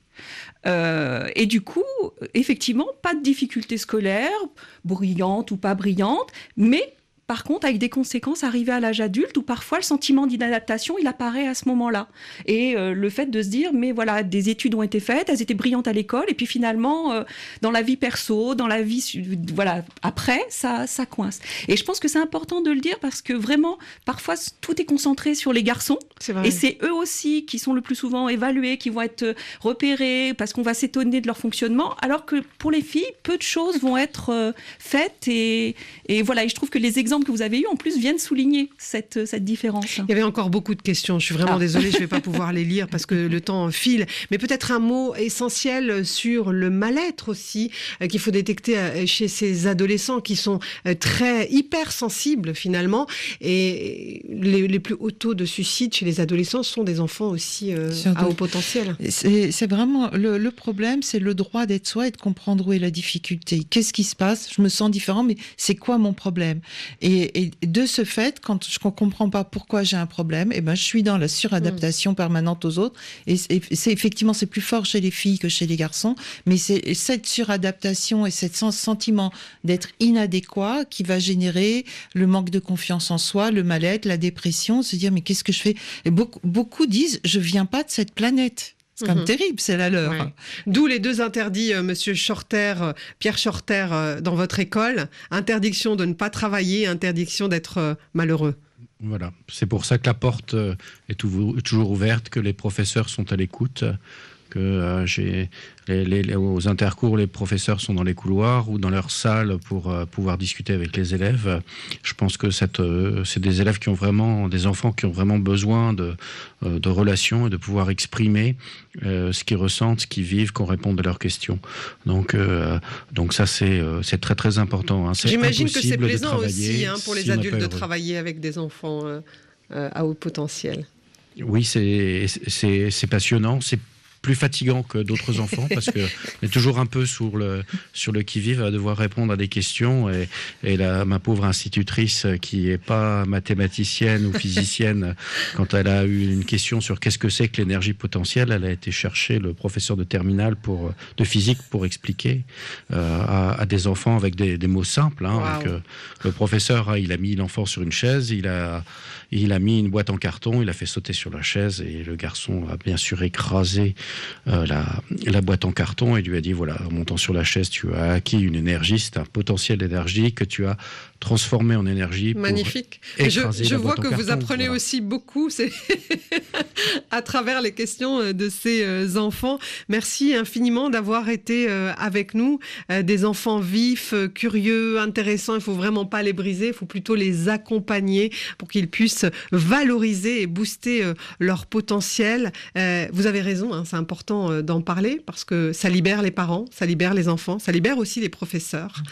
Euh, et du coup, effectivement, pas de difficultés scolaires, brillantes ou pas brillantes, mais par contre, avec des conséquences arrivées à l'âge adulte, où parfois le sentiment d'inadaptation, il apparaît à ce moment-là. Et euh, le fait de se dire, mais voilà, des études ont été faites, elles étaient brillantes à l'école, et puis finalement, euh, dans la vie perso, dans la vie, voilà, après, ça, ça coince. Et je pense que c'est important de le dire parce que vraiment, parfois, tout est concentré sur les garçons. vrai. Et c'est eux aussi qui sont le plus souvent évalués, qui vont être euh, repérés, parce qu'on va s'étonner de leur fonctionnement, alors que pour les filles, peu de choses vont être faites. Et, et voilà, et je trouve que les exemples que vous avez eus, en plus, viennent souligner cette, cette différence. Il y avait encore beaucoup de questions. Je suis vraiment Ah. désolée, je ne vais pas pouvoir les lire parce que le temps file. Mais peut-être un mot essentiel sur le mal-être aussi euh, qu'il faut détecter euh, chez ces adolescents qui sont euh, très hypersensibles finalement. Et les, les plus hauts taux de suicide chez les adolescents sont des enfants aussi euh, à haut potentiel. C'est c'est vraiment le, le problème, c'est le droit d'être soi et de comprendre où est la difficulté. Qu'est-ce qui se passe? Je me sens différent, mais c'est quoi mon problème? Et, et de ce fait, quand je ne comprends pas pourquoi j'ai un problème, et ben je suis dans la suradaptation permanente aux autres. Et c'est c'est- effectivement c'est plus fort chez les filles que chez les garçons, mais c'est cette suradaptation et sen- sentiment d'être inadéquat qui va générer le manque de confiance en soi, le mal-être, la dépression, se dire mais qu'est-ce que je fais? Et beaucoup, beaucoup disent je viens pas de cette planète. C'est quand même Mhm. terrible, c'est la leur. Ouais. D'où les deux interdits, euh, Monsieur Shorter, euh, Pierre Shorter, euh, dans votre école. Interdiction de ne pas travailler, interdiction d'être euh, malheureux. Voilà, c'est pour ça que la porte euh, est toujours ouverte, que les professeurs sont à l'écoute, euh, que euh, j'ai les, les- aux intercours, les professeurs sont dans les couloirs ou dans leur salle pour euh, pouvoir discuter avec les élèves. Je pense que cette, euh, c'est des élèves qui ont vraiment, des enfants qui ont vraiment besoin de, de relations et de pouvoir exprimer ce qu'ils ressentent, ce qu'ils vivent, qu'on réponde à leurs questions. Donc, donc ça, c'est c'est très très important. hein. C'est J'imagine que c'est plaisant aussi hein, pour les si adultes de travailler avec des enfants à haut potentiel. Oui, c'est c'est c'est passionnant. C'est plus fatigant que d'autres enfants parce que on est toujours un peu sur le sur le qui vive à devoir répondre à des questions et, et là ma pauvre institutrice euh, qui est pas mathématicienne ou physicienne quand elle a eu une question sur qu'est-ce que c'est que l'énergie potentielle elle a été chercher le professeur de terminale pour de physique pour expliquer euh, à, à des enfants avec des, des mots simples hein. Wow. Donc, euh, le professeur hein, il a mis l'enfant sur une chaise il a il a mis une boîte en carton, il a fait sauter sur la chaise et le garçon a bien sûr écrasé euh, la, la boîte en carton et lui a dit voilà, en montant sur la chaise, tu as acquis une énergie, c'est un potentiel d'énergie que tu as transformé en énergie. pour Magnifique. Je, écraser je la vois boîte en que vous carton. apprenez aussi beaucoup à travers les questions euh, de ces euh, enfants. Merci infiniment d'avoir été avec nous. Des enfants vifs, curieux, intéressants. Il faut vraiment pas les briser. Il faut plutôt les accompagner pour qu'ils puissent valoriser et booster euh, leur potentiel. Euh, Vous avez raison, hein, c'est important euh, d'en parler parce que ça libère les parents, ça libère les enfants, ça libère aussi les professeurs.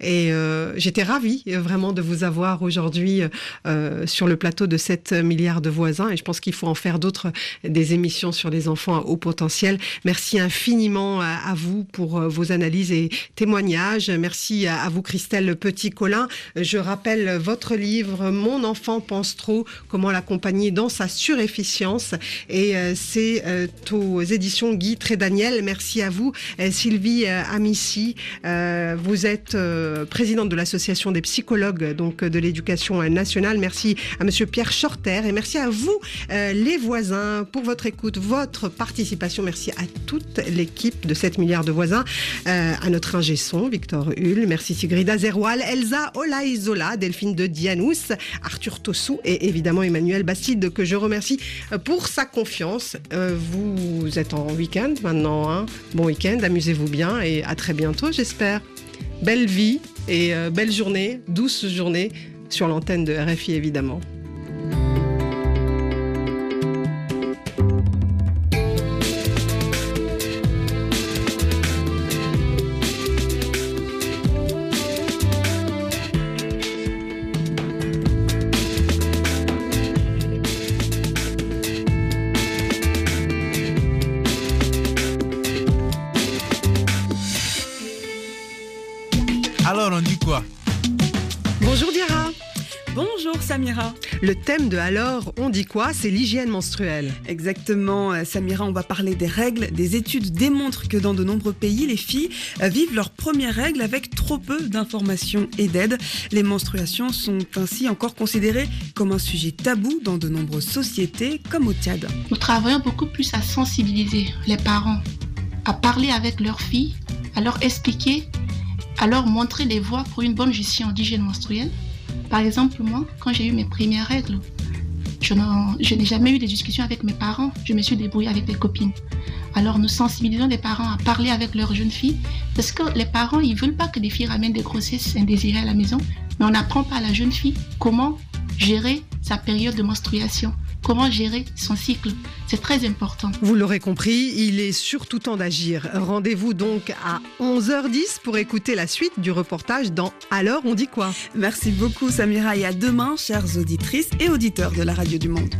Et euh, j'étais ravie euh, vraiment de vous avoir aujourd'hui euh, sur le plateau de 7 milliards de voisins. Et je pense qu'il faut en faire d'autres, des émissions sur les enfants à haut potentiel. Merci infiniment à, vous pour euh, vos analyses et témoignages. Merci à, vous, Christelle Petit-Colin. Je rappelle votre livre, Mon enfant pense trop, comment l'accompagner dans sa surefficience. Et euh, c'est euh, aux éditions Guy Trédaniel. Merci à vous, euh, Sylvie euh, Amici. Euh, vous êtes euh, présidente de l'association des psychologues donc de l'éducation nationale. Merci à Monsieur Pierre Shorter et merci à vous, euh, les voisins, pour votre écoute, votre participation. Merci à toute l'équipe de 7 milliards de voisins, euh, à notre ingé son, Victor Hull. Merci Sigrida Zerwal, Elsa Olaizola, Delphine de Dianous, Arthur Tossou et évidemment Emmanuel Bastide que je remercie pour sa confiance. Vous êtes en week-end maintenant. hein? Bon week-end, amusez-vous bien et à très bientôt, j'espère. Belle vie et euh, belle journée, douce journée sur l'antenne de RFI évidemment. Samira. Le thème de Alors, on dit quoi? C'est l'hygiène menstruelle. Exactement, euh, Samira, on va parler des règles. Des études démontrent que dans de nombreux pays, les filles euh, vivent leurs premières règles avec trop peu d'informations et d'aide. Les menstruations sont ainsi encore considérées comme un sujet tabou dans de nombreuses sociétés, comme au Tchad. Nous travaillons beaucoup plus à sensibiliser les parents, à parler avec leurs filles, à leur expliquer, à leur montrer les voies pour une bonne gestion d'hygiène menstruelle. Par exemple, moi, quand j'ai eu mes premières règles, je n'ai jamais eu de discussion avec mes parents. Je me suis débrouillée avec des copines. Alors nous sensibilisons les parents à parler avec leurs jeunes filles parce que les parents, ils veulent pas que les filles ramènent des grossesses indésirées à la maison, mais on n'apprend pas à la jeune fille comment gérer sa période de menstruation, comment gérer son cycle. C'est très important. Vous l'aurez compris, il est surtout temps d'agir. Rendez-vous donc à 11h10 pour écouter la suite du reportage dans Alors on dit quoi Merci beaucoup Samira et à demain, chères auditrices et auditeurs de la Radio du Monde.